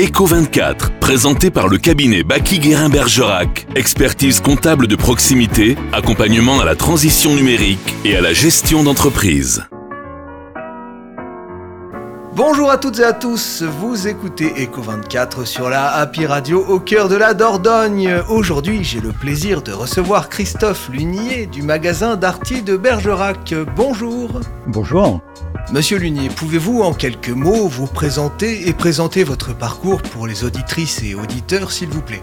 Eco 24, présenté par le cabinet Baki Guérin Bergerac. Expertise comptable de proximité, accompagnement à la transition numérique et à la gestion d'entreprise. Bonjour à toutes et à tous, vous écoutez Eco24 sur la Happy Radio au cœur de la Dordogne. Aujourd'hui, j'ai le plaisir de recevoir Christophe Lunier du magasin Darty de Bergerac. Bonjour. Bonjour. Monsieur Lunier, pouvez-vous en quelques mots vous présenter et présenter votre parcours pour les auditrices et auditeurs, s'il vous plaît?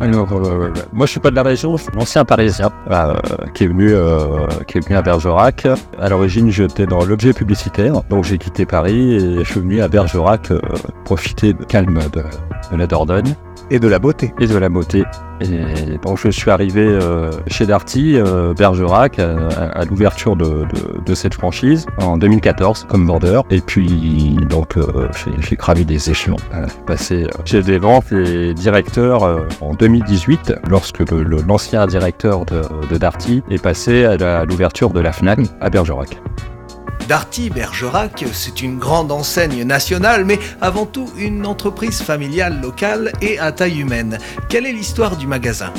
Alors, euh, moi je suis pas de la région, je suis un ancien parisien euh, qui, est venu, euh, qui est venu à Bergerac. À l'origine j'étais dans l'objet publicitaire, donc j'ai quitté Paris et je suis venu à Bergerac profiter de calme de la Dordogne. Et de la beauté. Et de la beauté. Et donc je suis arrivé euh, chez Darty, euh, Bergerac, à, l'ouverture de, cette franchise en 2014 comme vendeur. Et puis donc euh, j'ai gravi des échelons. passé chez des ventes et directeur en 2018 lorsque l'ancien directeur de, de, Darty est passé à l'ouverture de la FNAC à Bergerac. Darty Bergerac, c'est une grande enseigne nationale, mais avant tout une entreprise familiale locale et à taille humaine. Quelle est l'histoire du magasin?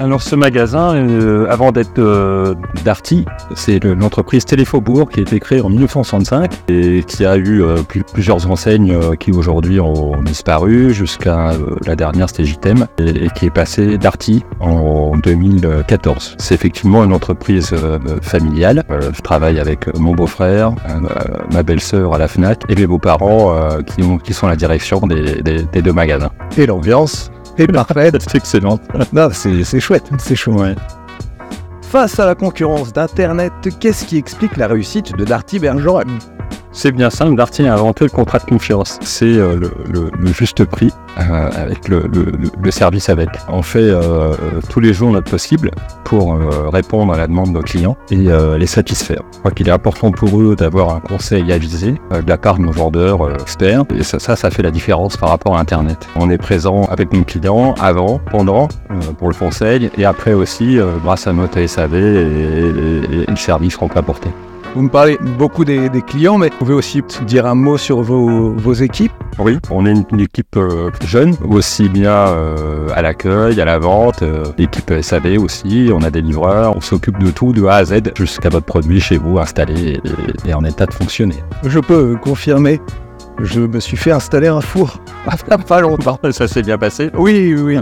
Alors ce magasin, euh, avant d'être euh, Darty, c'est l'entreprise Téléfaubourg qui a été créée en 1965 et qui a eu euh, plusieurs enseignes qui aujourd'hui ont disparu jusqu'à la dernière c'était JTEM et, qui est passée Darty en 2014. C'est effectivement une entreprise familiale. je travaille avec mon beau-frère, ma belle-sœur à la FNAC et mes beaux-parents qui, qui, sont la direction des, des deux magasins. Et l'ambiance? Parfait, c'est excellent. Non, c'est chouette, c'est chouette. Face à la concurrence d'Internet, qu'est-ce qui explique la réussite de Darty Bergerac c'est bien simple, Darty a inventé le contrat de confiance. C'est euh, le, juste prix euh, avec le, service avec. On fait euh, tous les jours notre possible pour répondre à la demande de nos clients et les satisfaire. Je crois qu'il est important pour eux d'avoir un conseil avisé de la part de nos vendeurs experts. Et ça, ça, fait la différence par rapport à Internet. On est présent avec nos clients avant, pendant, pour le conseil et après aussi grâce à notre SAV et, et le service qu'on peut apporter. Vous me parlez beaucoup des, clients, mais vous pouvez aussi dire un mot sur vos, équipes Oui, on est une, équipe euh, jeune, aussi bien euh, à l'accueil, à la vente, euh, l'équipe SAV aussi, on a des livreurs, on s'occupe de tout, de A à Z, jusqu'à votre produit chez vous installé et, en état de fonctionner. Je peux confirmer je me suis fait installer un four. Pas longtemps. Ça s'est bien passé Oui, oui, oui.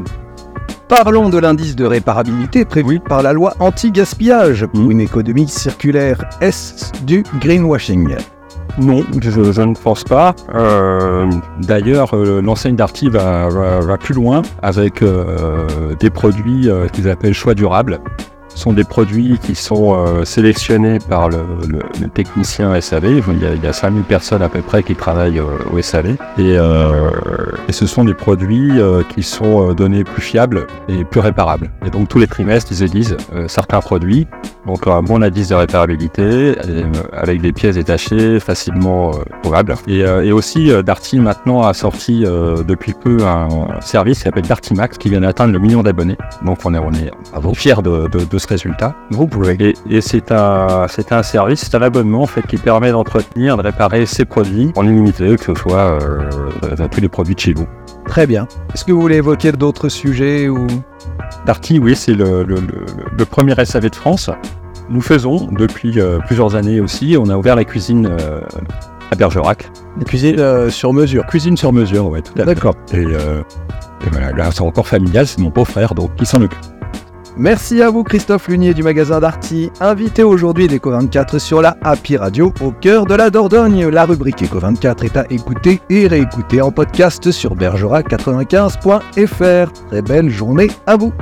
Parlons de l'indice de réparabilité prévu par la loi anti-gaspillage mmh. une économie circulaire. Est-ce du greenwashing non, je, ne pense pas. Euh, d'ailleurs, euh, l'enseigne Darty va, plus loin avec euh, des produits qu'ils appellent choix durables sont des produits qui sont euh, sélectionnés par le, technicien SAV. Il y, a, il y, a, 5000 personnes à peu près qui travaillent euh, au SAV. Euh, et, ce sont des produits qui sont donnés plus fiables et plus réparables. Et donc tous les trimestres, ils élisent certains produits. Donc un bon indice de réparabilité avec des pièces détachées facilement trouvables. Et, aussi, Darty maintenant a sorti depuis peu un service qui s'appelle Darty Max qui vient d'atteindre le million d'abonnés. Donc on est, on est fiers de, de, de ce résultat. Et, et c'est un, c'est un service, c'est un abonnement en fait qui permet d'entretenir, de réparer ces produits en illimité, que ce soit euh, tous les produits de chez vous. Très bien. Est-ce que vous voulez évoquer d'autres sujets ou? Darty, oui, c'est le, premier SAV de France. Nous faisons depuis euh, plusieurs années aussi, on a ouvert la cuisine euh, à Bergerac. La cuisine euh, sur mesure Cuisine sur mesure, oui, tout à fait. D'accord. Et, et, voilà, là c'est encore familial, c'est mon beau-frère donc qui s'en occupe. Merci à vous Christophe Lunier du magasin Darty, invité aujourd'hui d'Eco24 sur la Happy Radio au cœur de la Dordogne. La rubrique Eco24 est à écouter et réécouter en podcast sur bergerac95.fr. Très belle journée à vous